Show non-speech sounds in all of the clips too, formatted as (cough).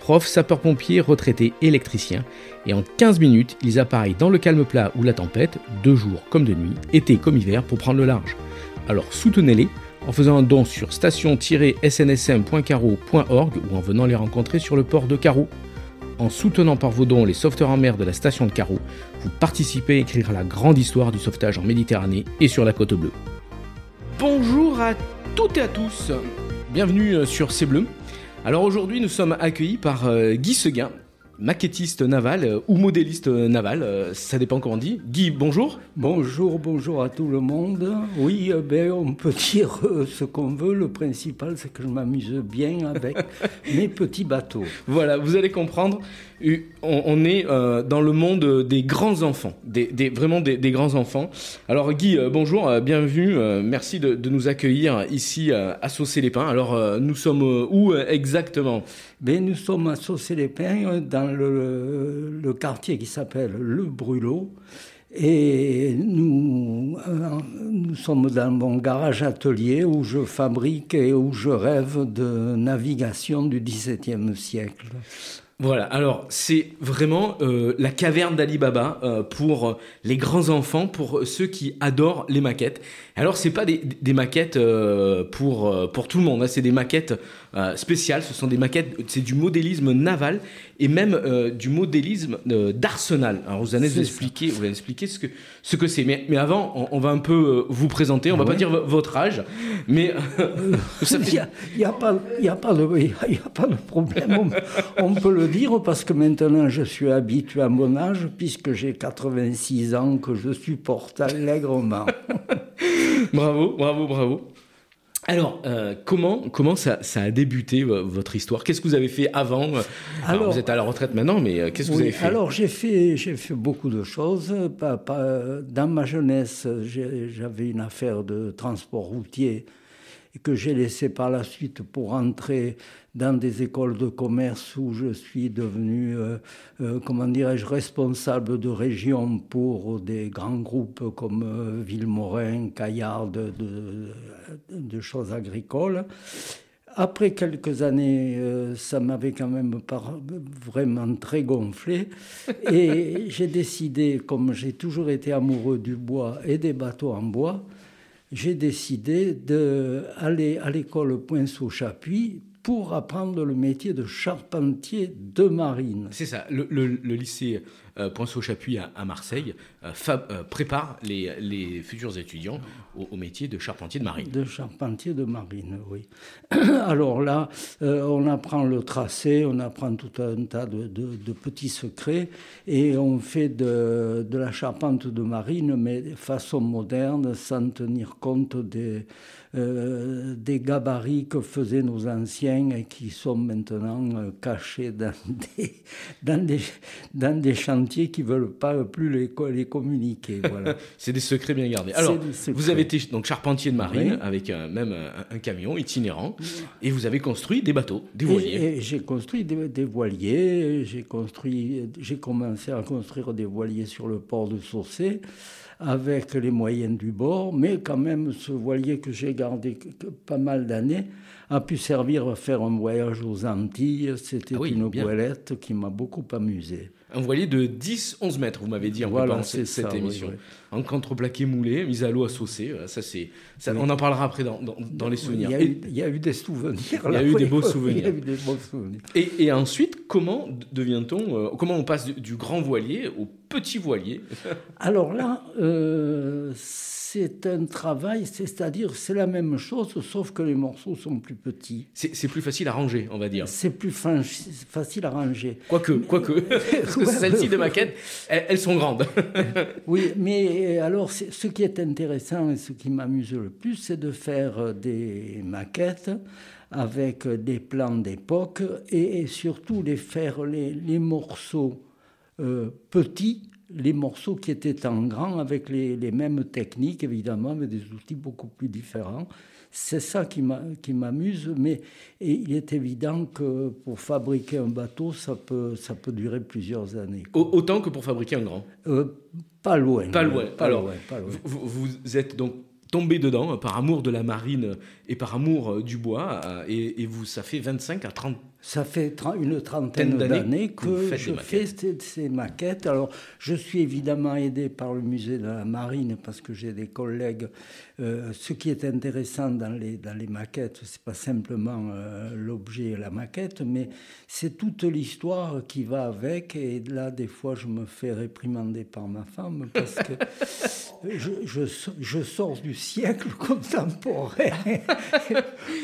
profs, sapeurs-pompiers, retraités, électriciens, et en 15 minutes, ils appareillent dans le calme plat ou la tempête, de jour comme de nuit, été comme hiver, pour prendre le large. Alors soutenez-les en faisant un don sur station-snsm.caro.org ou en venant les rencontrer sur le port de Carreau. En soutenant par vos dons les sauveteurs en mer de la station de Carreau, vous participez à écrire la grande histoire du sauvetage en Méditerranée et sur la côte bleue. Bonjour à toutes et à tous, bienvenue sur C'est Bleu. Alors aujourd'hui, nous sommes accueillis par euh, Guy Seguin, maquettiste naval euh, ou modéliste naval, euh, ça dépend comment on dit. Guy, bonjour. Bonjour, bonjour à tout le monde. Oui, ben, on peut (laughs) dire ce qu'on veut. Le principal, c'est que je m'amuse bien avec (laughs) mes petits bateaux. Voilà, vous allez comprendre. On, est dans le monde des grands enfants, des, vraiment des, grands enfants. Alors Guy, bonjour, bienvenue. merci de, nous accueillir ici à Saucé-les-Pins. Alors nous sommes où exactement? Ben, Nous sommes à Saucé-les-Pins dans le, quartier qui s'appelle Le Brûlot. Et nous, euh, nous sommes dans mon garage atelier où je fabrique et où je rêve de navigation du XVIIe siècle. Voilà, alors c'est vraiment euh, la caverne d'Ali Baba euh, pour les grands enfants, pour ceux qui adorent les maquettes. Alors c'est pas des, maquettes euh, pour, pour tout le monde, hein, c'est des maquettes spéciales, ce sont des maquettes, c'est du modélisme naval et même du modélisme d'arsenal. Alors vous allez vous expliquer, vous allez expliquer ce que ce que c'est. Mais, mais avant, on, va un peu vous présenter, on va pas dire votre âge, mais (laughs) il n'y a, a, pas, a, pas de, y a pas de problème, on, on peut le dire parce que maintenant je suis habitué à mon âge, puisque j'ai 86 ans que je supporte allègrement. (laughs) bravo, bravo, bravo. Alors, euh, comment, comment ça, ça, a débuté votre histoire? Qu'est-ce que vous avez fait avant? Alors, Vous êtes à la retraite maintenant, mais euh, qu'est-ce que vous avez fait? Alors, j'ai fait, j'ai fait beaucoup de choses. Dans ma jeunesse, j'avais une affaire de transport routier et que j'ai laissé par la suite pour entrer dans des écoles de commerce où je suis devenu, euh, euh, comment dirais-je, responsable de région pour des grands groupes comme euh, Villemorin, Caillard, de, de, choses agricoles. Après quelques années, ça m'avait quand même vraiment très gonflé. Et (laughs) j'ai décidé, comme j'ai toujours été amoureux du bois et des bateaux en bois, j'ai décidé d'aller à l'école Poinceau-Chapuis pour apprendre le métier de charpentier de marine. C'est ça, le, lycée euh, Poinceau-Chapuis à, Marseille euh, euh, prépare les, futurs étudiants au, métier de charpentier de marine. De charpentier de marine, oui. (clears throat) Alors là, on apprend le tracé, on apprend tout un tas de, petits secrets et on fait de, de, la charpente de marine, mais de façon moderne, sans tenir compte des euh, des gabarits que faisaient nos anciens et qui sont maintenant euh, cachés dans (laughs) des, dans, des, dans des chantiers qui ne veulent pas plus les, les communiquer. Voilà. (laughs) C'est des secrets bien gardés. Alors, vous avez été donc charpentier de marine avec même un, camion itinérant et vous avez construit des bateaux, des voiliers. J'ai construit des, des voiliers, j'ai construit, j'ai commencé à construire des voiliers sur le port de Saucé avec les moyens du bord, mais quand même ce voilier que j'ai gardé pas mal d'années a pu servir à faire un voyage aux Antilles. C'était ah une voilette qui m'a beaucoup amusé. Un voilier de 10-11 mètres, vous m'avez dit en voilà, cette, cette émission. En contreplaqué moulé, mise à l'eau à saucer. Ça, c'est, ça, On en parlera après dans, dans, les souvenirs. Il y, a eu, des souvenirs. Il y a eu des beaux souvenirs. Et, et, ensuite, comment devient-on, euh, comment on passe du, grand voilier au petit voilier? Alors là, euh, c'est un travail, c'est-à-dire c'est la même chose, sauf que les morceaux sont plus petits. C'est plus facile à ranger, on va dire. C'est plus facile à ranger. Quoique, quoique, (laughs) parce que celles-ci de maquettes, elles, sont grandes. (laughs) oui, mais alors ce qui est intéressant et ce qui m'amuse le plus, c'est de faire des maquettes avec des plans d'époque et, surtout les faire les, morceaux euh, petits les morceaux qui étaient en grand avec les, les mêmes techniques, évidemment, mais des outils beaucoup plus différents. C'est ça qui m'amuse, mais il est évident que pour fabriquer un bateau, ça peut, ça peut durer plusieurs années. Autant que pour fabriquer un grand euh, Pas loin. Pas loin. Pas Alors, loin, pas loin. Vous, vous, êtes donc tombé dedans par amour de la marine et par amour euh, du bois, euh, et, et vous, ça fait 25 à 30 ça fait une trentaine d'années que je fais ces, maquettes. Alors, je suis évidemment aidé par le musée de la Marine parce que j'ai des collègues. Euh, ce qui est intéressant dans les, dans les maquettes, c'est pas simplement euh, l'objet et la maquette, mais c'est toute l'histoire qui va avec. Et là, des fois, je me fais réprimander par ma femme parce que (laughs) je, je, je sors du siècle (laughs) contemporain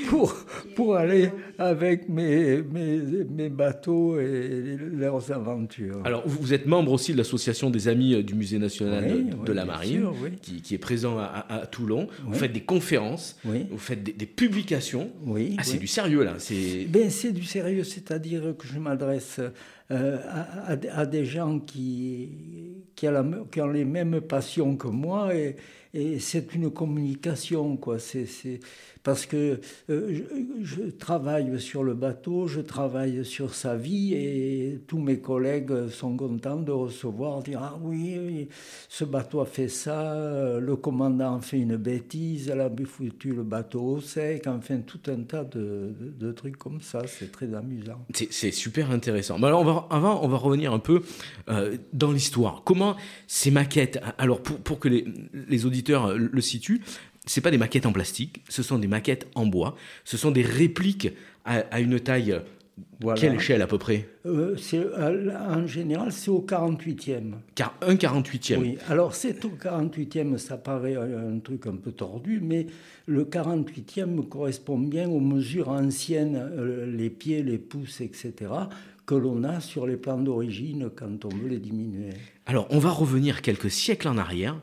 pour, pour aller avec mes mes, bateaux et leurs aventures. Alors, vous êtes membre aussi de l'association des Amis euh, du Musée national de, la Marine, qui, est présent à, Toulon. Vous faites des conférences, vous faites des, publications. Oui, ah, c'est du sérieux, là. C'est ben, du sérieux, c'est-à-dire que je m'adresse euh, à, des gens qui, qui, ont les mêmes passions que moi et, c'est une communication, quoi. C'est parce que euh, je, travaille sur le bateau, je travaille sur sa vie et tous mes collègues sont contents de recevoir, dire ah oui, ce bateau a fait ça, le commandant a fait une bêtise, elle a foutu le bateau au sec, enfin tout un tas de, de, trucs comme ça, c'est très amusant. C'est super intéressant. Mais avant, on va revenir un peu euh, dans l'histoire. Comment ces maquettes, alors pour, pour que les, les auditeurs le situent, c'est pas des maquettes en plastique, ce sont des maquettes en bois, ce sont des répliques à, une taille. Quelle échelle à peu près? Euh, En général, c'est au 48e. Car un 48e Oui, alors c'est au 48e, ça paraît un truc un peu tordu, mais le 48e correspond bien aux mesures anciennes, euh, les pieds, les pouces, etc., que l'on a sur les plans d'origine quand on veut les diminuer. Alors, on va revenir quelques siècles en arrière.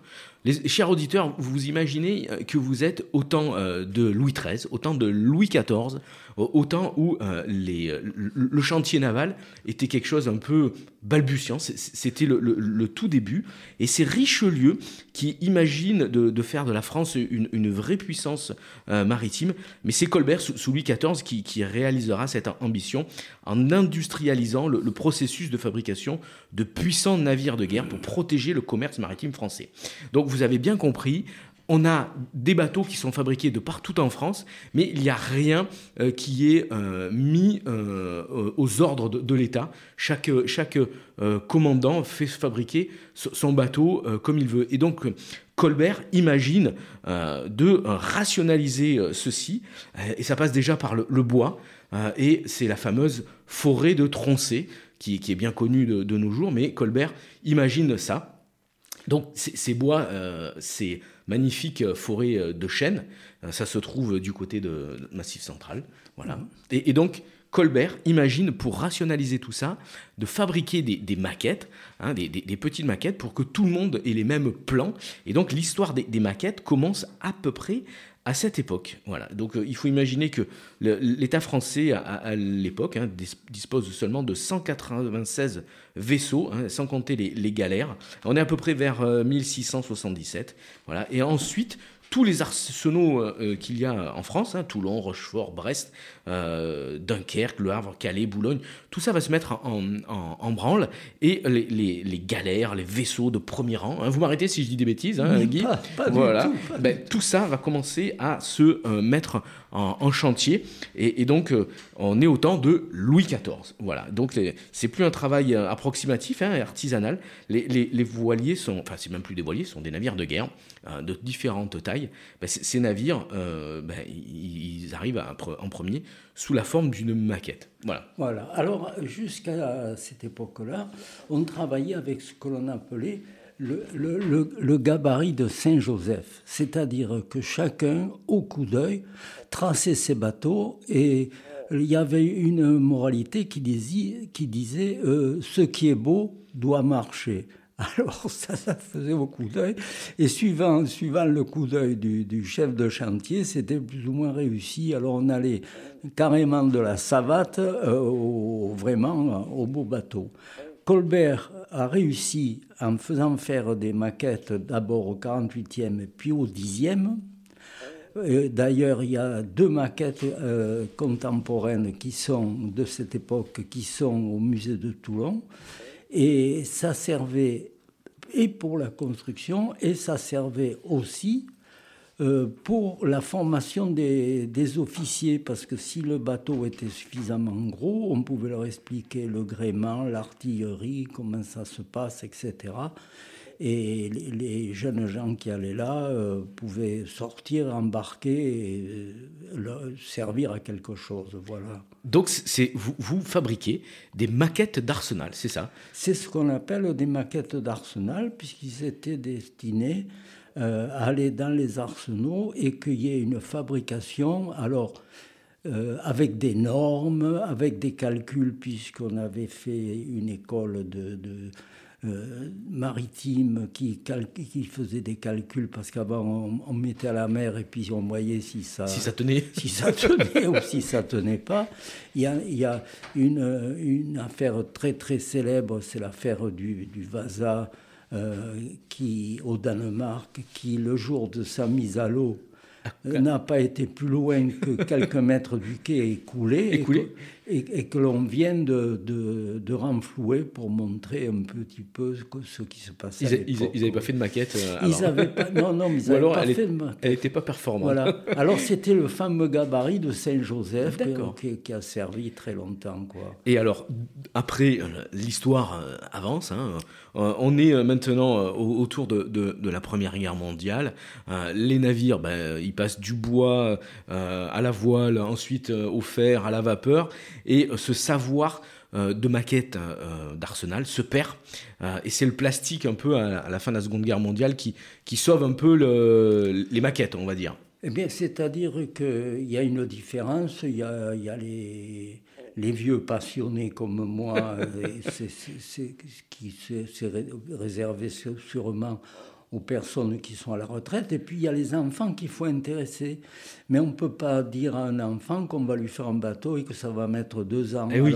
Chers auditeurs, vous imaginez euh, que vous êtes au temps euh, de Louis XIII, au temps de Louis XIV, au temps où euh, les, le chantier naval était quelque chose un peu balbutiant, c'était le, tout début, et c'est Richelieu qui imagine de, faire de la France une, vraie puissance maritime, mais c'est Colbert, sous, Louis XIV, qui, réalisera cette ambition en industrialisant le processus de fabrication de puissants navires de guerre pour protéger le commerce maritime français. Donc vous avez bien compris, on a des bateaux qui sont fabriqués de partout en France, mais il n'y a rien euh, qui est euh, mis euh, aux ordres de, l'État. Chaque, chaque commandant fait fabriquer son bateau comme il veut. Et donc, Colbert imagine de rationaliser ceci, et ça passe déjà par le, bois, et c'est la fameuse forêt de Troncé, qui, est bien connue de nos jours, mais Colbert imagine ça. Donc ces bois, euh, magnifiques euh, forêts euh, de chênes, ça se trouve du côté de, Massif Central. Voilà. Mhm. Et, donc Colbert imagine, pour rationaliser tout ça, de fabriquer des, maquettes, hein, des, petites maquettes, pour que tout le monde ait les mêmes plans. Et donc l'histoire des, maquettes commence à peu près à cette époque. Voilà. Donc euh, il faut imaginer que l'État français, à, l'époque, hein, dispose seulement de 196 vaisseaux, hein, sans compter les, galères. On est à peu près vers 1677. Euh, voilà. Et ensuite, tous les arsenaux euh, euh, qu'il y a en France, hein, Toulon, Rochefort, Brest, euh, Dunkerque, Le Havre, Calais, Boulogne, tout ça va se mettre en, branle. Et les, galères, les vaisseaux de premier rang, hein, vous m'arrêtez si je dis des bêtises, hein, Guy, voilà, ben, tout, ça va commencer à se mettre en, chantier. Et, donc on est au temps de Louis XIV. Voilà, donc c'est plus un travail approximatif, artisanal. Les, les voiliers sont, enfin c'est même plus des voiliers, ce sont des navires de guerre de différentes tailles ben, ces navires, euh, ben, ils arrivent en premier sous la forme d'une maquette. Voilà. Voilà. Alors, jusqu'à cette époque-là, on travaillait avec ce que l'on appelait le, gabarit de Saint-Joseph, c'est-à-dire que chacun, au coup d'œil, traçait ses bateaux et il y avait une moralité qui disait, qui disait euh, ce qui est beau doit marcher. (laughs) Alors ça, ça faisait au coup d'œil. Et suivant, suivant le coup d'œil du, chef de chantier, c'était plus ou moins réussi. Alors on allait carrément de la savate euh, au, vraiment au beau bateau. Colbert a réussi en faisant faire des maquettes d'abord au 48e puis au 10e. Euh, d'ailleurs, il y a deux maquettes euh, contemporaines qui sont de cette époque, qui sont au musée de Toulon. Et ça servait et pour la construction, et ça servait aussi euh, pour la formation des, officiers, parce que si le bateau était suffisamment gros, on pouvait leur expliquer le gréement, l'artillerie, comment ça se passe, etc. Et les, jeunes gens qui allaient là euh, pouvaient sortir, embarquer et euh, servir à quelque chose. Voilà. Donc c'est vous, vous fabriquez des maquettes d'arsenal, c'est ça? C'est ce qu'on appelle des maquettes d'arsenal, puisqu'ils étaient destinés euh, aller dans les arsenaux et qu'il y ait une fabrication. Alors, euh, avec des normes, avec des calculs, puisqu'on avait fait une école de, euh, maritime qui, qui, faisait des calculs, parce qu'avant on, mettait à la mer et puis on voyait si ça, si ça tenait, (laughs) si ça tenait ou si ça tenait pas. Il y a, il y a une, une, affaire très très célèbre, c'est l'affaire du, du Vasa euh, qui, au Danemark, qui, le jour de sa mise à l'eau, ah, n'a pas été plus loin que quelques mètres du quai écoulé, écoulé. Et, que, l'on vient de, de, renflouer pour montrer un petit peu ce, qui se passait. Ils n'avaient pas fait de maquette euh, Ils avaient pas, Non, non, ils (laughs) n'avaient pas fait de maquette. Elle n'était pas performante. Voilà. Alors c'était le fameux gabarit de Saint-Joseph qui, qui, a servi très longtemps. Quoi. Et alors, après, euh, l'histoire avance. Hein, euh, on est euh, maintenant euh, autour de, la Première Guerre mondiale. les navires, ben, ils passent du bois à la voile, ensuite au fer, à la vapeur, et ce savoir de maquette d'arsenal se perd. et c'est le plastique un peu à, la fin de la Seconde Guerre mondiale qui, sauve un peu les maquettes, on va dire. Eh bien, c'est-à-dire qu'il y a une différence. Il y a, les, les vieux passionnés comme moi, (laughs) c'est qui s'est réservé sûrement aux personnes qui sont à la retraite. Et puis il y a les enfants qu'il faut intéresser. Mais on ne peut pas dire à un enfant qu'on va lui faire un bateau et que ça va mettre deux ans. Et eh oui.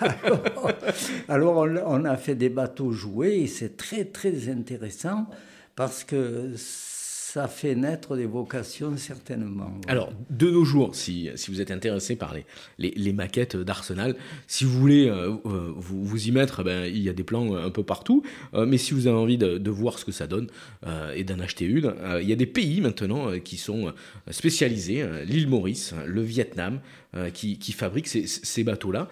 alors, (laughs) alors on, a fait des bateaux joués et c'est très très intéressant parce que ça fait naître des vocations certainement. Alors, de nos jours, si, vous êtes intéressé par les, maquettes d'Arsenal, si vous voulez euh, euh, vous, y mettre, ben, il y a des plans un peu partout. Euh, mais si vous avez envie de voir ce que ça donne et d'en acheter une, il y a des pays maintenant qui sont spécialisés, l'île Maurice, le Vietnam, qui, qui fabriquent ces, bateaux-là,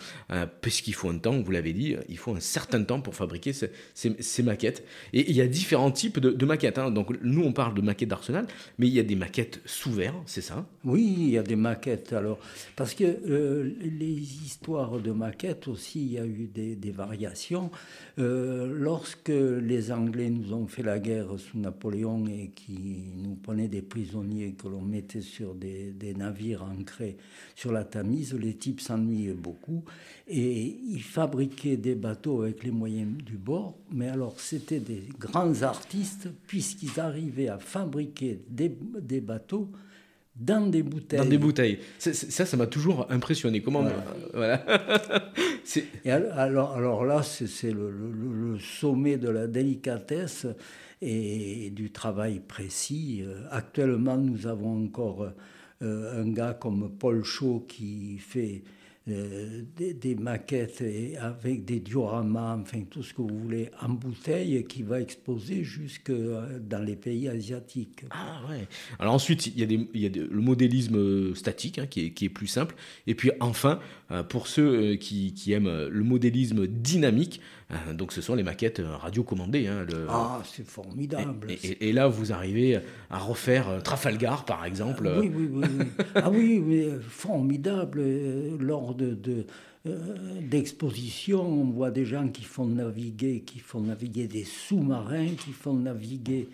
puisqu'il faut un temps, vous l'avez dit, il faut un certain temps pour fabriquer ces, maquettes. Et il y a différents types de, maquettes. Hein. Donc nous, on parle de maquettes d'Arsenal, mais il y a des maquettes sous verre, c'est ça? Oui, il y a des maquettes. Alors, parce que euh, les histoires de maquettes aussi, il y a eu des, variations. Euh, lorsque les Anglais nous ont fait la guerre sous Napoléon et qui nous prenaient des prisonniers que l'on mettait sur des, des navires ancrés sur la Tamise, les types s'ennuyaient beaucoup et ils fabriquaient des bateaux avec les moyens du bord. Mais alors, c'était des grands artistes puisqu'ils arrivaient à fabriquer des, bateaux dans des bouteilles. Dans des bouteilles. Ça, ça m'a toujours impressionné. Comment voilà. (laughs) Et alors, alors là, c'est le, sommet de la délicatesse et du travail précis. Euh, actuellement, nous avons encore euh, un gars comme Paul Chaud qui fait euh, des, maquettes avec des dioramas, enfin tout ce que vous voulez, en bouteille qui va exposer jusque euh, dans les pays asiatiques. Ah ouais. Alors ensuite, il y a, le modélisme statique hein, qui, est, plus simple. Et puis enfin, euh, pour ceux qui, aiment le modélisme dynamique, donc ce sont les maquettes radiocommandées. Hein, Ah, c'est formidable. Et, là, vous arrivez à refaire Trafalgar, par exemple. oui, oui, oui. (laughs) ah oui, formidable. Lors de, euh, d'exposition, on voit des gens qui font naviguer, qui font naviguer des sous-marins, qui font naviguer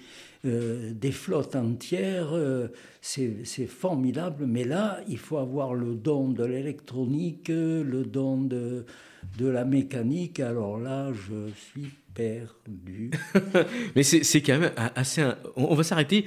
euh, des flottes entières. Euh, c'est, formidable, mais là, il faut avoir le don de l'électronique, le don de, de la mécanique. Alors là, je suis perdu. (laughs) Mais c'est quand même assez. On va s'arrêter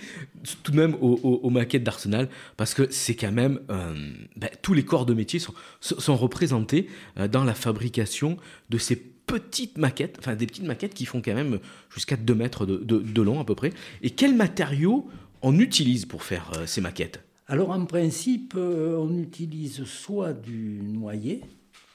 tout de même aux, maquettes d'Arsenal parce que c'est quand même. Euh, ben, tous les corps de métier sont, sont représentés euh, dans la fabrication de ces petites maquettes, enfin des petites maquettes qui font quand même jusqu'à 2 mètres de, long à peu près. Et quels matériaux on utilise pour faire ces maquettes? Alors en principe, on utilise soit du noyer,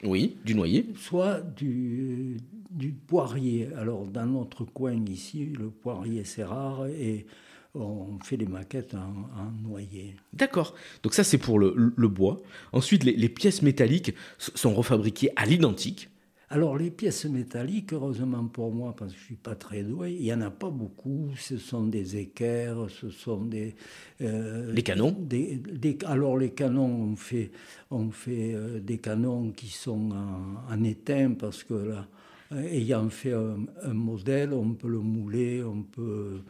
oui, du noyer. Soit du, du poirier. Alors, dans notre coin ici, le poirier, c'est rare et on fait des maquettes en, noyer. D'accord. Donc, ça, c'est pour le, bois. Ensuite, les, pièces métalliques sont refabriquées à l'identique. Alors les pièces métalliques, heureusement pour moi, parce que je ne suis pas très doué, il n'y en a pas beaucoup. Ce sont des équerres, ce sont des... Euh, les canons des, Alors les canons, on fait, on fait euh, des canons qui sont en, étain, parce que là, euh, ayant fait un, modèle, on peut le mouler, on peut...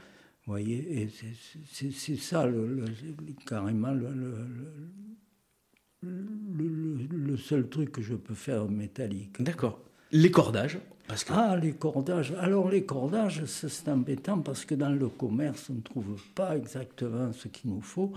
Vous voyez, et c'est ça le, carrément le, le, seul truc que je peux faire métallique. D'accord. Les cordages parce que... Ah, les cordages. Alors, les cordages, c'est embêtant parce que dans le commerce, on ne trouve pas exactement ce qu'il nous faut.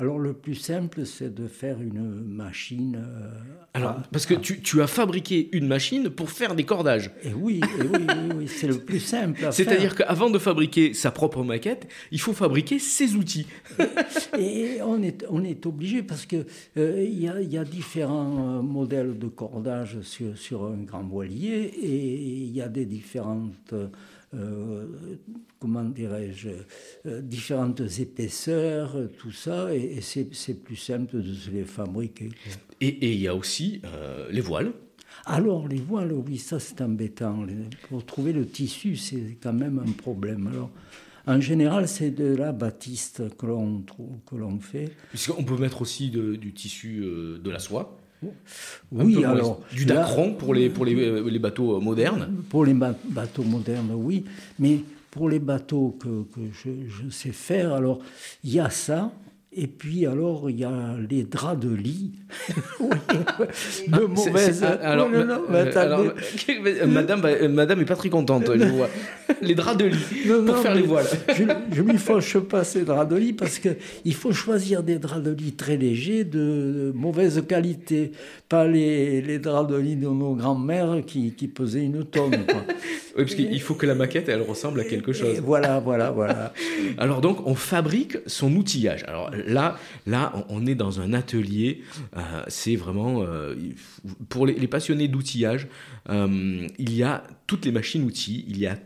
Alors le plus simple, c'est de faire une machine. Euh, Alors, parce que tu, tu, as fabriqué une machine pour faire des cordages. Et oui, et oui, oui, c'est le plus simple. C'est-à-dire qu'avant de fabriquer sa propre maquette, il faut fabriquer ses outils. (laughs) et, on est, on est obligé parce que euh, il y, a, y, a, différents euh, modèles de cordage sur, sur un grand voilier et il y a des différentes comment dirais-je, euh, différentes épaisseurs, tout ça, et, c'est plus simple de se les fabriquer. Et il y a aussi euh, les voiles. Alors, les voiles, oui, ça c'est embêtant. Pour trouver le tissu, c'est quand même un problème. Alors, en général, c'est de la batiste que l'on que l'on fait. Puisqu'on peut mettre aussi du tissu de la soie. Oui, alors. Du dacron pour, les, pour les, euh, les, bateaux euh, modernes Pour les bateaux modernes, oui. Mais pour les bateaux que, que je, je, sais faire, alors, il y a ça, et puis alors, il y a les draps de lit. (laughs) (laughs) de mauvaises. Alors, madame, madame est pas très contente, je vois. (laughs) Les draps de lit pour faire les voiles. je ne lui fâche pas ces draps de lit parce qu'il faut choisir des draps de lit très légers, de, mauvaise qualité. Pas les, les, draps de lit de nos grands-mères qui, qui, pesaient une tonne. Quoi. oui, parce qu'il faut que la maquette, elle ressemble à quelque chose. voilà, voilà, voilà. Alors donc, on fabrique son outillage. Alors là, là, on est dans un atelier. Euh, c'est vraiment euh, pour les, passionnés d'outillage. Euh, il y a toutes les machines-outils. Il y a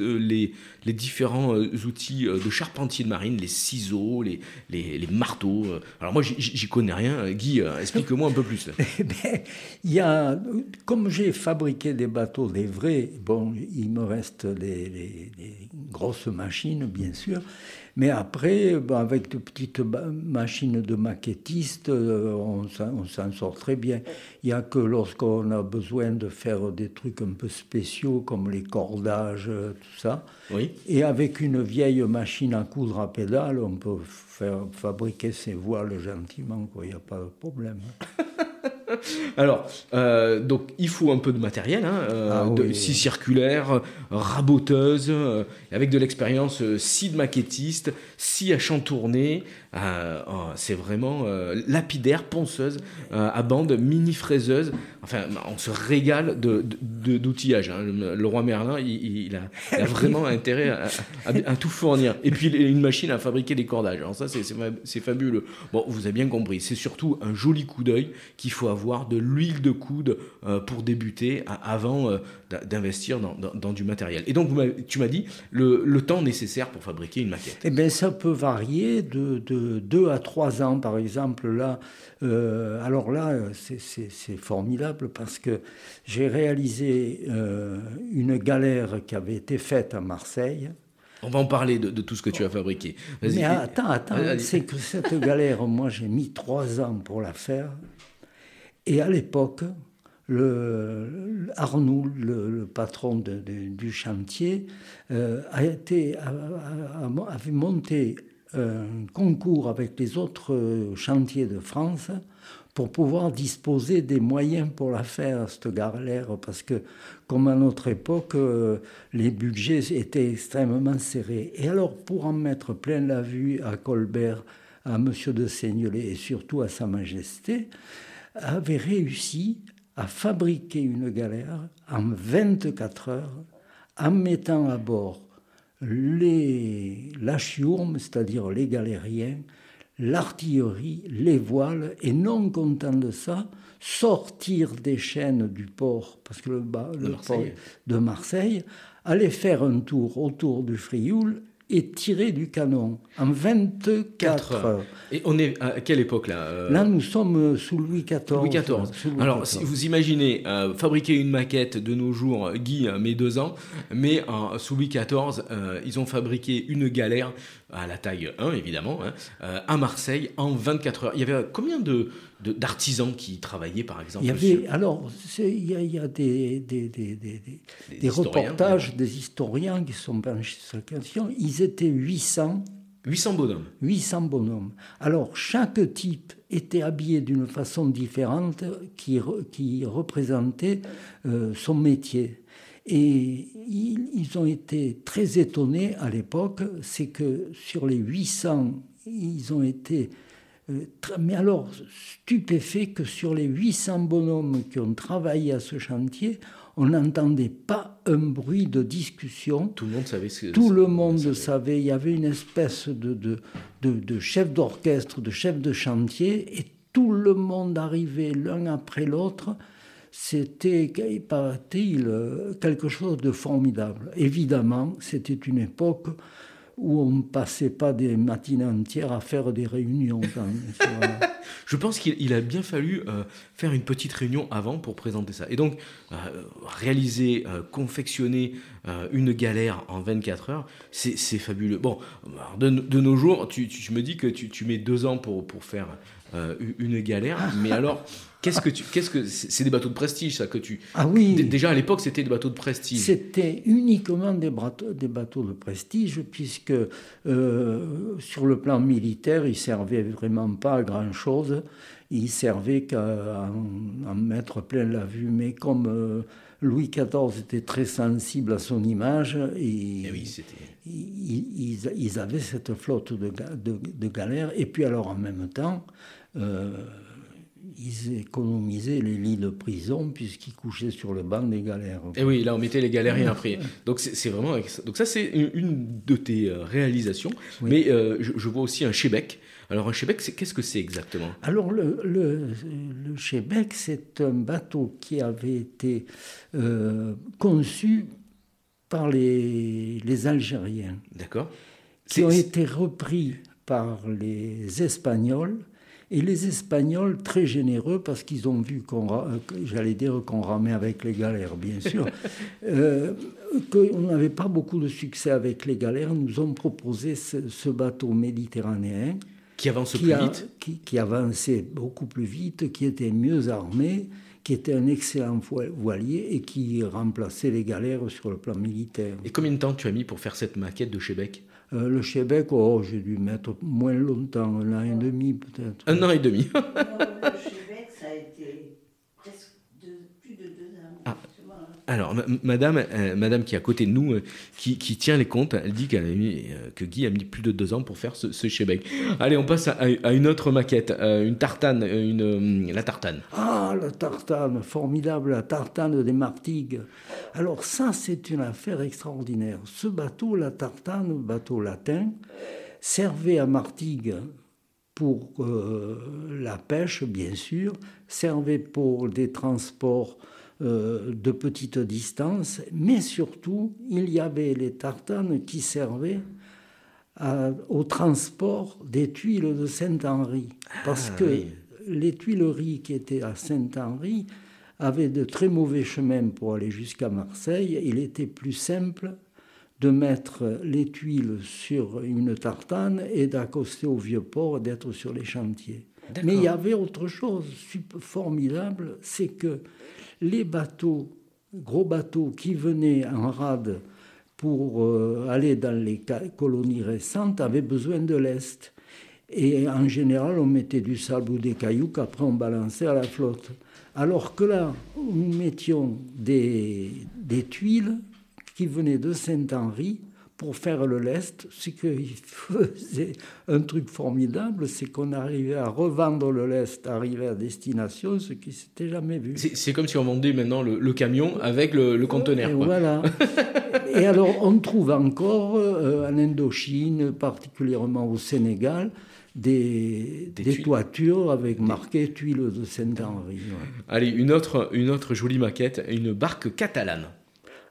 les, les différents outils de charpentier de marine, les ciseaux, les, les, marteaux. Alors moi, j'y connais rien. Guy, explique-moi un peu plus. (laughs) Ben, y a, comme j'ai fabriqué des bateaux, des vrais, bon, il me reste des, grosses machines, bien sûr. Mais après, avec de petites machines de maquettistes, on s'en sort très bien. Il n'y a que lorsqu'on a besoin de faire des trucs un peu spéciaux, comme les cordages, tout ça. Oui. Et avec une vieille machine à coudre à pédale, on peut faire fabriquer ses voiles gentiment, il n'y a pas de problème. (laughs) (laughs) Alors, euh, donc il faut un peu de matériel, hein, euh, ah de, scie circulaire, raboteuse, euh, avec de l'expérience, scie de maquettiste, scie à chantourner, oh, c'est vraiment lapidaire, ponceuse, à bande, mini fraiseuse. Enfin, on se régale d'outillage. De, hein. le, roi Merlin, il, a, (laughs) vraiment intérêt à, tout fournir. Et puis une machine à fabriquer des cordages. Alors ça, c'est fabuleux. Bon, vous avez bien compris. C'est surtout un joli coup d'œil qu'il faut avoir de l'huile de coude euh, pour débuter avant euh, d'investir dans, du matériel. Et donc, tu m'as dit le, temps nécessaire pour fabriquer une maquette. Eh bien, ça peut varier de, de 2 à 3 ans, par exemple. Là, euh, alors là, c'est formidable parce que j'ai réalisé une galère qui avait été faite à Marseille. On va en parler de, tout ce que tu as fabriqué. Mais attends, attends, c'est que cette galère, moi j'ai mis trois ans pour la faire. Et à l'époque, le, Arnoul, le, patron du chantier, euh, a avait monté un concours avec les autres chantiers de France pour pouvoir disposer des moyens pour la faire, cette galère, parce que, comme à notre époque, euh, les budgets étaient extrêmement serrés. Et alors, pour en mettre plein la vue à Colbert, à M. de Seignelay et surtout à Sa Majesté, avait réussi a fabriqué une galère en 24 heures en mettant à bord les, la c'est-à-dire les galériens, l'artillerie, les voiles, et non content de ça, sortir des chaînes du port, parce que le, le port de Marseille, aller faire un tour autour du Frioul et tirer du canon en 24 heures. Et on est à quelle époque là euh Là, nous sommes sous Louis XIV. Louis XIV. Alors, si vous imaginez euh, fabriquer une maquette de nos jours, Guy met deux ans, mais sous Louis XIV, euh, ils ont fabriqué une galère à la taille 1 évidemment, hein, à Marseille en 24 heures. Il y avait combien de d'artisans qui travaillaient par exemple Il y avait, alors, il y, a, des, des, des, des reportages, des historiens qui sont penchés sur la question. Ils étaient 800 800 bonhommes. 800 bonhommes. Alors, chaque type était habillé d'une façon différente qui, qui représentait euh, son métier. Et ils, ils, ont été très étonnés à l'époque, c'est que sur les 800, ils ont été... Euh, mais alors, stupéfaits que sur les 800 bonhommes qui ont travaillé à ce chantier, on n'entendait pas un bruit de discussion. Tout le monde savait ce que Tout le monde savait. savait. Il y avait une espèce de, de, de, chef d'orchestre, de chef de chantier, et tout le monde arrivait l'un après l'autre. C'était, quelque chose de formidable. Évidemment, c'était une époque où on ne passait pas des matinées entières à faire des réunions. (laughs) Je pense qu'il a bien fallu euh, faire une petite réunion avant pour présenter ça. Et donc, euh, réaliser, euh, confectionner une galère en 24 heures, c'est fabuleux. Bon, de, nos jours, tu, me dis que tu, tu, mets deux ans pour, pour faire une galère, mais alors... Qu'est-ce que tu, qu'est-ce que c'est des bateaux de prestige ça que tu Ah oui. Déjà à l'époque c'était des bateaux de prestige. C'était uniquement des bateaux, des bateaux de prestige puisque euh, sur le plan militaire ils servaient vraiment pas à grand chose. Ils servaient qu'à en, mettre plein la vue. Mais comme euh, Louis XIV était très sensible à son image, et, eh oui, ils, ils, ils, avaient cette flotte de, de, de, galères. Et puis alors en même temps. Euh, ils économisaient les lits de prison puisqu'ils couchaient sur le banc des galères. Et eh oui, là on mettait les galériens après. Donc c'est vraiment donc ça c'est une de tes euh, réalisations. Mais euh, je, vois aussi un chebec. Alors un chebec, qu'est-ce que c'est exactement? Alors le, le, chebec, c'est un bateau qui avait été euh, conçu par les, les Algériens. D'accord. Qui ont été repris par les Espagnols et les Espagnols, très généreux, parce qu'ils ont vu qu'on, j'allais dire qu'on ramait avec les galères, bien sûr, (laughs) euh, qu'on n'avait pas beaucoup de succès avec les galères, nous ont proposé ce, bateau méditerranéen. Qui avance plus vite qui, qui, avançait beaucoup plus vite, qui était mieux armé, qui était un excellent voilier et qui remplaçait les galères sur le plan militaire. Et combien de temps tu as mis pour faire cette maquette de Chebec? Euh, le Québec, oh, j'ai dû mettre moins longtemps, un an et demi peut-être. Un an et demi. le Québec, ça a été presque plus de deux ans. Ah. Alors, madame, euh, madame qui est à côté de nous, euh, qui, tient les comptes, elle dit mis, que Guy a mis plus de deux ans pour faire ce, ce Allez, on passe à, une autre maquette, une tartane, la tartane. Ah, la tartane, formidable, la tartane des Martigues. Alors ça, c'est une affaire extraordinaire. Ce bateau, la Tartane, bateau latin, servait à Martigues pour euh, la pêche, bien sûr, servait pour des transports euh, de petite distance, mais surtout, il y avait les tartanes qui servaient au transport des tuiles de Saint-Henri. Parce ah, que les tuileries qui étaient à Saint-Henri avait de très mauvais chemins pour aller jusqu'à Marseille. Il était plus simple de mettre les tuiles sur une tartane et d'accoster au vieux port, d'être sur les chantiers. Mais il y avait autre chose formidable, c'est que les bateaux, gros bateaux qui venaient en rade pour euh, aller dans les colonies récentes avaient besoin de l'Est. Et en général, on mettait du sable ou des cailloux qu'après on balançait à la flotte. Alors que là, nous mettions des, des tuiles qui venaient de Saint-Henri pour faire le lest, c'est qu'il faisait un truc formidable, c'est qu'on arrivait à revendre le lest, arriver à destination, ce qui s'était jamais vu. C'est comme si on vendait maintenant le, camion avec le, conteneur. Voilà. (laughs) Et alors, on trouve encore euh, en Indochine, particulièrement au Sénégal, des, des, toitures avec marqué tuiles de Saint-Henri. Allez, une autre, une autre jolie maquette, une barque catalane.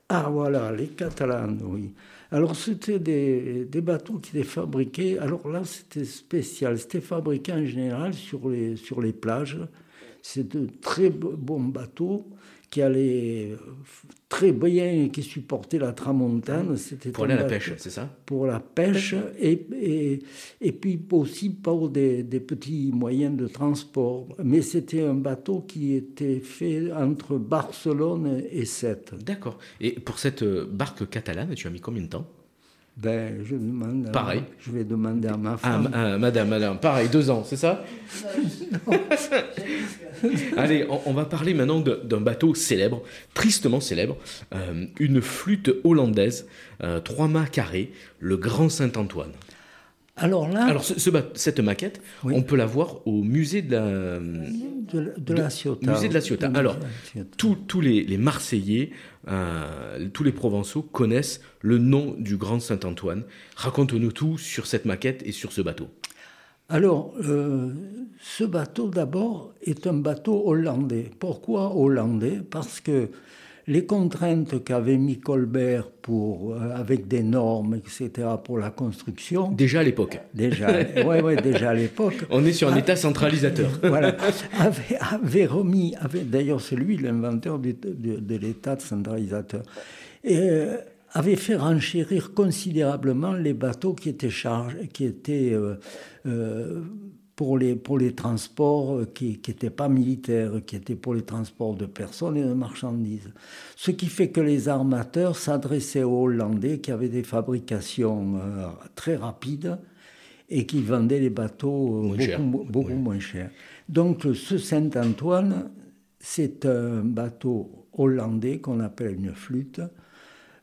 Ah voilà, les catalanes, oui. Alors c'était des, bateaux qui étaient fabriqués, alors là c'était spécial, c'était fabriqué en général sur les, sur les plages. C'est de très bons bateaux qui allait très bien et qui supportait la tramontane. C'était pour aller à la pêche, c'est ça? Pour la pêche et, et, et puis aussi pour des, des, petits moyens de transport. Mais c'était un bateau qui était fait entre Barcelone et Sète. D'accord. Et pour cette barque catalane, tu as mis combien de temps? Ben, je demande. Pareil. je vais demander à ma femme. Ah, madame, madame, pareil, deux ans, c'est ça (laughs) Allez, on, va parler maintenant d'un bateau célèbre, tristement célèbre, euh, une flûte hollandaise, euh, trois mâts carrés, le Grand Saint-Antoine. Alors là. Alors, cette maquette, on peut la voir au musée de la. De, la Ciotat. Musée de la Ciotat. Alors, tous les, Marseillais, euh, tous les Provençaux connaissent le nom du grand Saint-Antoine. Raconte-nous tout sur cette maquette et sur ce bateau. Alors, euh, ce bateau d'abord est un bateau hollandais. Pourquoi hollandais? Parce que les contraintes qu'avait mis Colbert pour, euh, avec des normes, etc., pour la construction. Déjà à l'époque. Déjà, (laughs) ouais, ouais, déjà à l'époque. On est sur un État centralisateur. (laughs) voilà. Avait, remis, avait, d'ailleurs, c'est lui l'inventeur de, de, l'État centralisateur. Et, euh, avait fait renchérir considérablement les bateaux qui étaient chargés, qui étaient euh, pour les, pour les transports euh, qui n'étaient pas militaires, qui étaient pour les transports de personnes et de marchandises. Ce qui fait que les armateurs s'adressaient aux Hollandais qui avaient des fabrications euh, très rapides et qui vendaient les bateaux euh, beaucoup, moins chers. Donc ce Saint-Antoine, c'est un bateau hollandais qu'on appelle une flûte.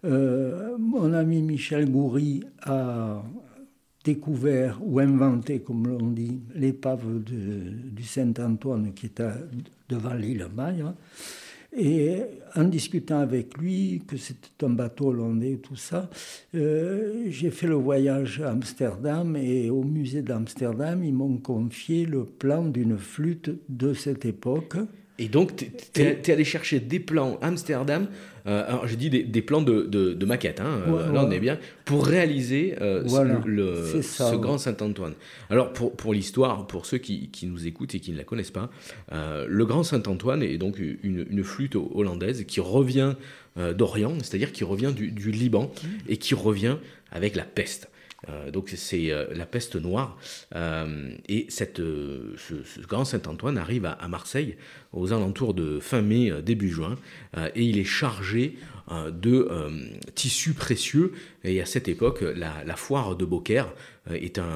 mon ami Michel Goury a découvert ou inventé, comme l'on dit, l'épave du Saint-Antoine qui est devant l'île Maille. Et en discutant avec lui, que c'était un bateau hollandais, tout ça, euh, j'ai fait le voyage à Amsterdam et au musée d'Amsterdam, ils m'ont confié le plan d'une flûte de cette époque. Et donc, tu es, allé chercher des plans Amsterdam, euh, alors j'ai dit des, plans de, de, maquettes, hein, euh, là on est bien, pour réaliser euh, le, ce grand Saint-Antoine. Alors pour, pour l'histoire, pour ceux qui, qui, nous écoutent et qui ne la connaissent pas, le grand Saint-Antoine est donc une, une, flûte hollandaise qui revient d'Orient, c'est-à-dire qui revient du, du Liban mmh. et qui revient avec la peste. Euh, donc c'est euh, la peste noire. Euh, et cette, ce, grand Saint-Antoine arrive à, Marseille aux alentours de fin mai, début juin, et il est chargé de tissus précieux. Et à cette époque, la, foire de Beaucaire est un,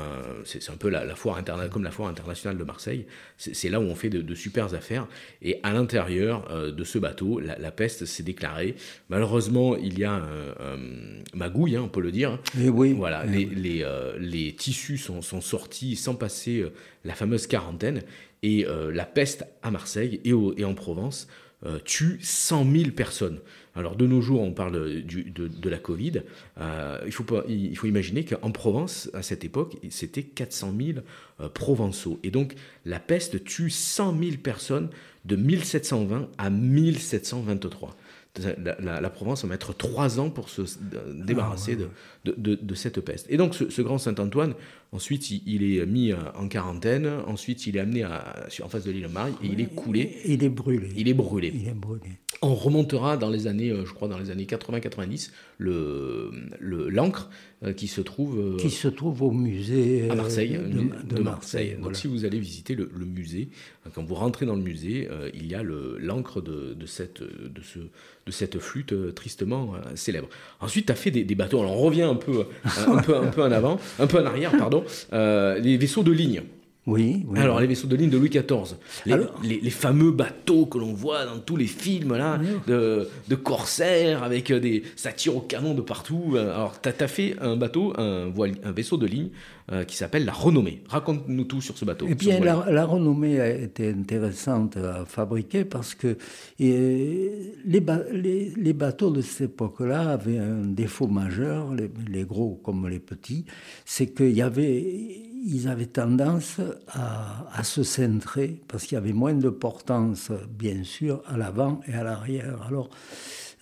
c'est un peu la, foire comme la foire internationale de Marseille. C'est là où on fait de, super affaires. Et à l'intérieur de ce bateau, la, peste s'est déclarée. Malheureusement, il y a un, magouille, hein, on peut le dire. Et eh oui. Voilà, eh les, les, euh, les tissus sont, sont, sortis sans passer euh, la fameuse quarantaine. Et euh, la peste à Marseille et, et en Provence tue 100 000 personnes. Alors de nos jours, on parle du, de, de, la Covid. il, faut pas, il faut imaginer qu'en Provence, à cette époque, c'était 400 000 provençaux. Et donc la peste tue 100 000 personnes de 1720 à 1723 la, Provence va mettre trois ans pour se débarrasser ah, de, cette peste. Et donc ce, grand Saint-Antoine, ensuite il, est mis en quarantaine, ensuite il est amené à, en face de l'île Marie et il est coulé. Il est brûlé. Il est brûlé. Il est brûlé. On remontera dans les années, euh, je crois dans les années 80-90, le l'encre euh, qui se trouve euh, qui se trouve au musée à Marseille, de, Marseille. Donc si vous allez visiter le, musée, quand vous rentrez dans le musée, il y a l'encre de, cette de ce de cette flûte tristement célèbre. Ensuite, tu as fait des, bateaux. Alors on revient un peu un peu un peu en avant, un peu en arrière, pardon. les vaisseaux de ligne. Oui, oui. Alors, les vaisseaux de ligne de Louis XIV, les, les, fameux bateaux que l'on voit dans tous les films là, de, de, corsaires avec euh, des. ça tire au canon de partout. Alors, tu as, fait un bateau, un, un vaisseau de ligne euh, qui s'appelle la Renommée. Raconte-nous tout sur ce bateau. Eh bien, la, Renommée a été intéressante à fabriquer parce que les, les, les, bateaux de cette époque-là avaient un défaut majeur, les, les gros comme les petits, c'est qu'il y avait ils avaient tendance à, se centrer parce qu'il y avait moins de portance, bien sûr, à l'avant et à l'arrière. Alors,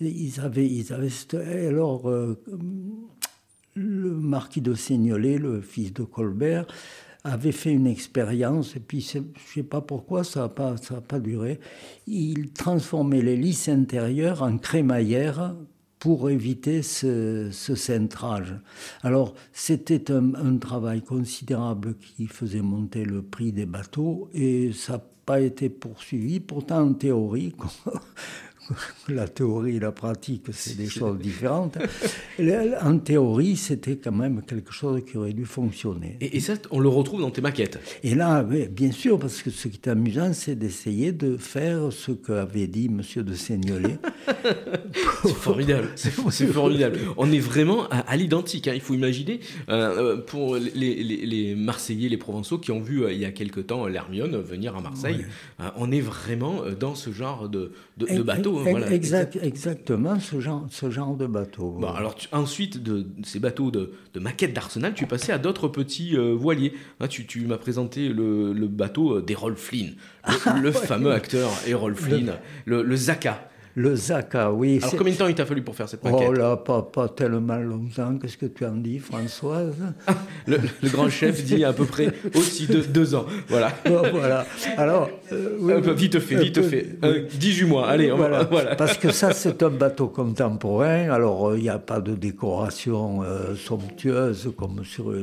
ils avaient, ils avaient alors euh, le marquis de Seignelay, le fils de Colbert, avait fait une expérience, et puis je ne sais pas pourquoi, ça n'a pas, pas duré. Il transformait les lisses intérieures en crémaillère pour éviter ce, centrage. Alors, c'était un, travail considérable qui faisait monter le prix des bateaux et ça n'a pas été poursuivi. Pourtant, en théorie, (laughs) (laughs) la théorie et la pratique, c'est des (laughs) choses différentes. en théorie, c'était quand même quelque chose qui aurait dû fonctionner. Et, ça, on le retrouve dans tes maquettes Et là, bien sûr, parce que ce qui est amusant, c'est d'essayer de faire ce qu'avait dit M. de Seignelay. (laughs) c'est formidable, c'est formidable. On est vraiment à, l'identique. Hein. Il faut imaginer, euh, euh, pour les, Marseillais, les Provençaux qui ont vu euh, il y a quelque temps l'Hermione venir à Marseille, on est vraiment dans ce genre de, de bateau. Exact, exactement ce genre, ce genre de bateau. Bon, alors ensuite de, ces bateaux de, de maquette d'arsenal, tu passais à d'autres petits euh, voiliers. Hein, tu, tu m'as présenté le, le bateau d'Errol Flynn, le, fameux acteur Errol Flynn, le, le Zaka. Le Zaka, oui. Alors combien de temps il t'a fallu pour faire cette maquette Oh là, pas, pas tellement longtemps. Qu'est-ce que tu en dis, Françoise? (laughs) Le, grand chef dit à peu près aussi de, deux ans. Voilà. voilà. Alors, euh, vite fait, vite fait. 18 mois, allez, voilà. (laughs) voilà. Parce que ça, c'est un bateau contemporain. Alors, euh, il n'y a pas de décoration euh, somptueuse comme sur,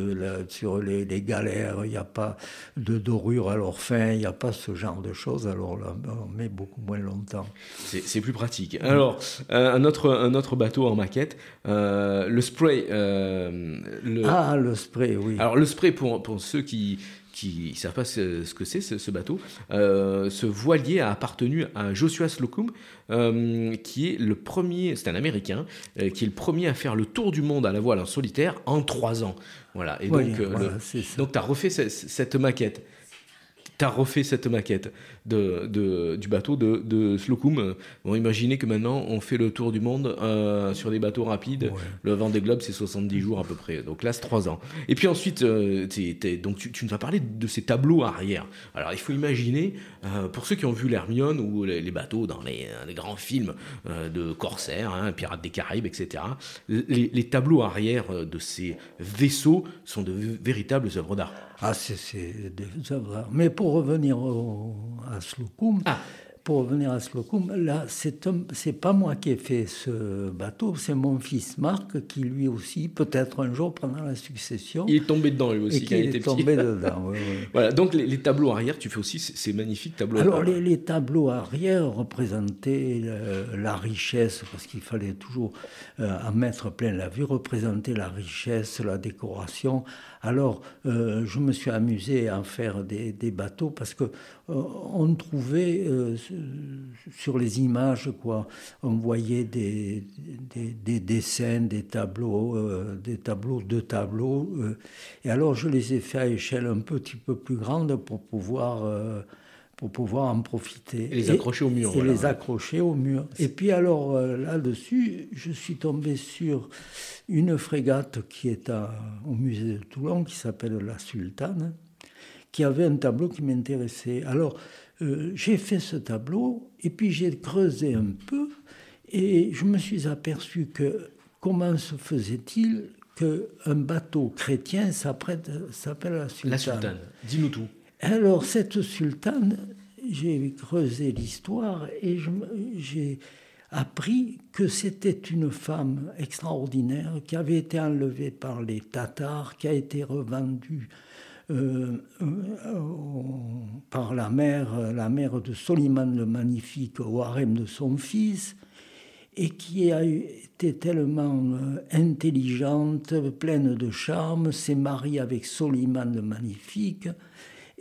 sur les, galères. Il n'y a pas de dorure à leur fin. Il n'y a pas ce genre de choses. Alors là, on met beaucoup moins longtemps. C'est plus pratique alors, euh, un, autre, un autre bateau en maquette, euh, le spray. Euh, ah, le spray, oui. Alors, le spray, pour, pour ceux qui qui ne savent pas ce, que c'est, ce, bateau, ce voilier a appartenu à Joshua Slocum, qui est le premier, c'est un Américain, qui est le premier à faire le tour du monde à la voile en solitaire en trois ans. Voilà. Et donc, donc tu as refait cette maquette tu as refait cette maquette de, du bateau de, de Slocum. Bon, imaginez que maintenant, on fait le tour du monde euh, sur des bateaux rapides. Le vent des globes, c'est 70 jours à peu près. Donc là, c'est 3 ans. Et puis ensuite, euh, donc tu, tu, nous as parlé de ces tableaux arrière. Alors, il faut imaginer, euh, pour ceux qui ont vu l'Hermione ou les, bateaux dans les, grands films de corsaires, hein, Pirates des Caraïbes, etc., les, les tableaux arrière de ces vaisseaux sont de véritables œuvres d'art. Ah, c'est des œuvres. Mais pour revenir à Slocum, ah pour revenir à Slocum, là, c'est pas moi qui ai fait ce bateau, c'est mon fils Marc qui lui aussi, peut-être un jour pendant la succession, il est tombé dedans lui aussi. il est tombé dedans. (laughs) Voilà. Donc les, tableaux arrière, tu fais aussi ces magnifiques tableaux. Alors les, tableaux arrière représentaient euh, la richesse, parce qu'il fallait toujours euh, en mettre plein la vue, représenter la richesse, la décoration. Alors euh, je me suis amusé à en faire des, bateaux parce que on trouvait sur les images, quoi. On voyait des, des, dessins, des tableaux, euh, des tableaux, deux tableaux. Euh. et alors, je les ai fait à échelle un petit peu plus grande pour pouvoir, euh, pour pouvoir en profiter. Et les accrocher au mur. Et les accrocher au mur. Et puis, alors, là-dessus, je suis tombé sur une frégate qui est au musée de Toulon, qui s'appelle la Sultane, qui avait un tableau qui m'intéressait. Alors, euh, j'ai fait ce tableau et puis j'ai creusé un peu et je me suis aperçu que comment se faisait-il qu'un bateau chrétien s'appelle la sultane La sultane, dis-nous tout. Alors cette sultane, j'ai creusé l'histoire et j'ai appris que c'était une femme extraordinaire qui avait été enlevée par les Tatars, qui a été revendue euh, euh, par la mère, la mère de Soliman le Magnifique au harem de son fils, et qui a été tellement euh, intelligente, pleine de charme, s'est mariée avec Soliman le Magnifique,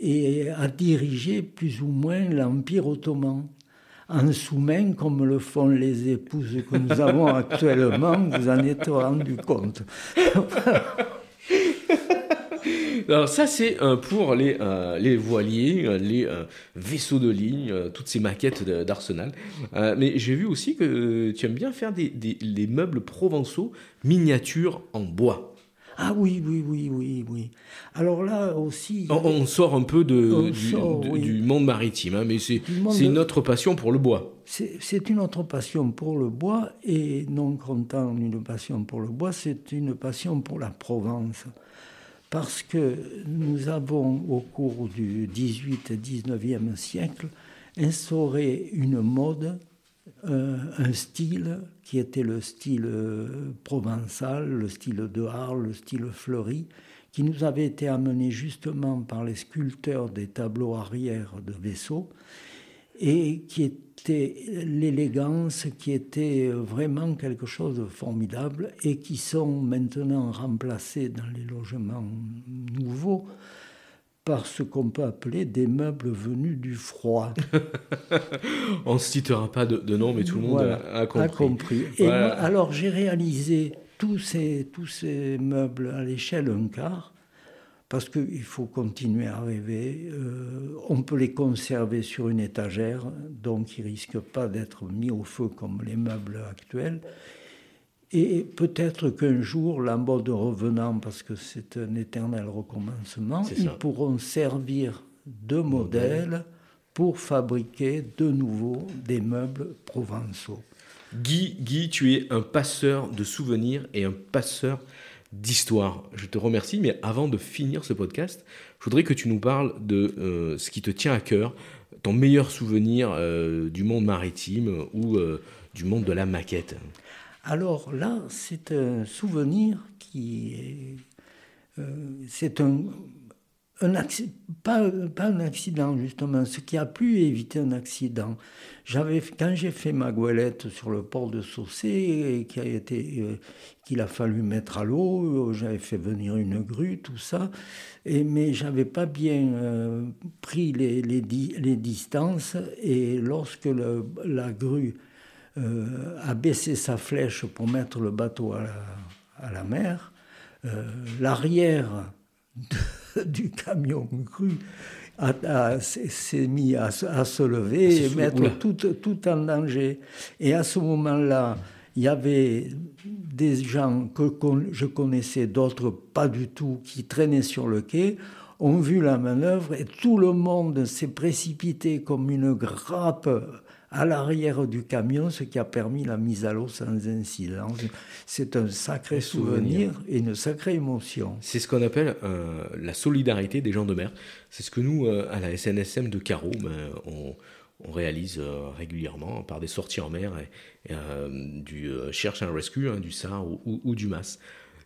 et a dirigé plus ou moins l'Empire ottoman. En sous-main, comme le font les épouses que nous avons (laughs) actuellement, vous en êtes rendu compte. (laughs) Alors ça c'est euh, pour les, euh, les voiliers, euh, les vaisseaux de ligne, toutes ces maquettes d'Arsenal. mais j'ai vu aussi que tu aimes bien faire des, des, meubles provençaux miniatures en bois. Ah oui, oui, oui, oui, oui. Alors là aussi... On, sort un peu de, du, monde maritime, hein, mais c'est une autre passion pour le bois. C'est une autre passion pour le bois, et non content d'une passion pour le bois, c'est une passion pour la Provence parce que nous avons, au cours du 18 et 19e siècle, instauré une mode, euh, un style qui était le style euh, provençal, le style de Arles, le style fleuri, qui nous avait été amené justement par les sculpteurs des tableaux arrière de vaisseaux et qui est l'élégance qui était vraiment quelque chose de formidable et qui sont maintenant remplacés dans les logements nouveaux par ce qu'on peut appeler des meubles venus du froid. (laughs) On ne citera pas de, nom, mais tout le monde a, compris. Et alors j'ai réalisé tous ces, tous ces meubles à l'échelle un quart parce qu'il faut continuer à rêver. Euh, on peut les conserver sur une étagère, donc ils ne risquent pas d'être mis au feu comme les meubles actuels. Et peut-être qu'un jour, la mode revenant, parce que c'est un éternel recommencement, ils pourront servir de modèle pour fabriquer de nouveau des meubles provençaux. Guy, Guy, tu es un passeur de souvenirs et un passeur d'histoire. Je te remercie, mais avant de finir ce podcast, je voudrais que tu nous parles de euh, ce qui te tient à cœur, ton meilleur souvenir euh, du monde maritime ou euh, du monde de la maquette. Alors là, c'est un souvenir qui est... c'est un, pas, un accident justement, ce qui a pu éviter un accident. J'avais, quand j'ai fait ma goélette sur le port de Saucé, a euh, qu'il a fallu mettre à l'eau, j'avais fait venir une grue, tout ça, mais j'avais pas bien euh, pris les, distances, et lorsque la grue euh, a baissé sa flèche pour mettre le bateau à la, à la mer, l'arrière (laughs) du camion cru s'est mis à, se lever et mettre tout, tout, en danger. Et à ce moment-là, il y avait des gens que je connaissais, d'autres pas du tout, qui traînaient sur le quai, ont vu la manœuvre et tout le monde s'est précipité comme une grappe à l'arrière du camion, ce qui a permis la mise à l'eau sans incident. C'est un sacré souvenir, et une sacrée émotion. C'est ce qu'on appelle euh, la solidarité des gens de mer. C'est ce que nous, euh, à la SNSM de Carreau, ben, on, réalise euh, régulièrement par des sorties en mer et, du cherche and rescue, hein, du SAR ou, ou du MAS.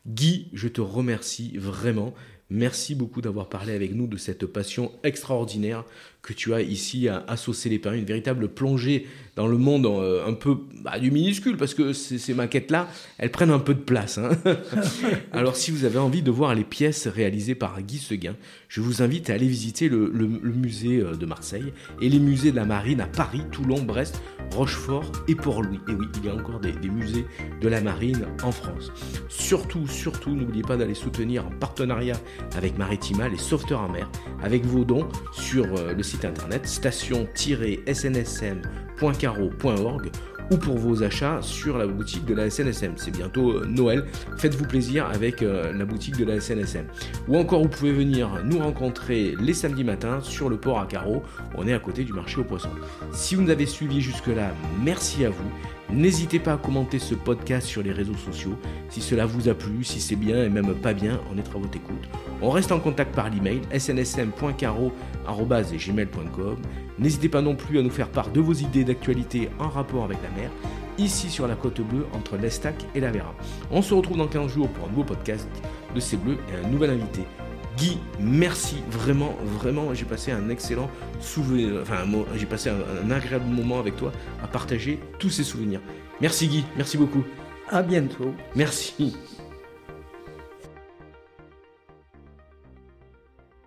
Guy, je te remercie vraiment. Merci beaucoup d'avoir parlé avec nous de cette passion extraordinaire que tu as ici à Associer les Paris, une véritable plongée dans le monde euh, un peu bah, du minuscule, parce que ces, maquettes-là, elles prennent un peu de place. Hein. (laughs) Alors si vous avez envie de voir les pièces réalisées par Guy Seguin, je vous invite à aller visiter le, musée euh, de Marseille et les musées de la Marine à Paris, Toulon, Brest, Rochefort et Port-Louis. Et oui, il y a encore des, des musées de la Marine en France. Surtout, surtout, n'oubliez pas d'aller soutenir en partenariat avec Maritima les sauveteurs en mer avec vos dons sur euh, le site internet station-snsm.caro.org ou pour vos achats sur la boutique de la SNSM. C'est bientôt euh, Noël, faites-vous plaisir avec euh, la boutique de la SNSM. Ou encore vous pouvez venir nous rencontrer les samedis matins sur le port à carreaux, on est à côté du marché aux poissons. Si vous nous avez suivis jusque-là, merci à vous. N'hésitez pas à commenter ce podcast sur les réseaux sociaux si cela vous a plu, si c'est bien et même pas bien, on est à votre écoute. On reste en contact par l'email snsm.caro.gmail.com. N'hésitez pas non plus à nous faire part de vos idées d'actualité en rapport avec la mer, ici sur la côte bleue entre l'Estac et la Vera. On se retrouve dans 15 jours pour un nouveau podcast de C'est Bleu et un nouvel invité. Guy, merci vraiment, vraiment. J'ai passé un excellent souvenir, enfin, j'ai passé un, agréable moment avec toi à partager tous ces souvenirs. Merci Guy, merci beaucoup. À bientôt. Merci.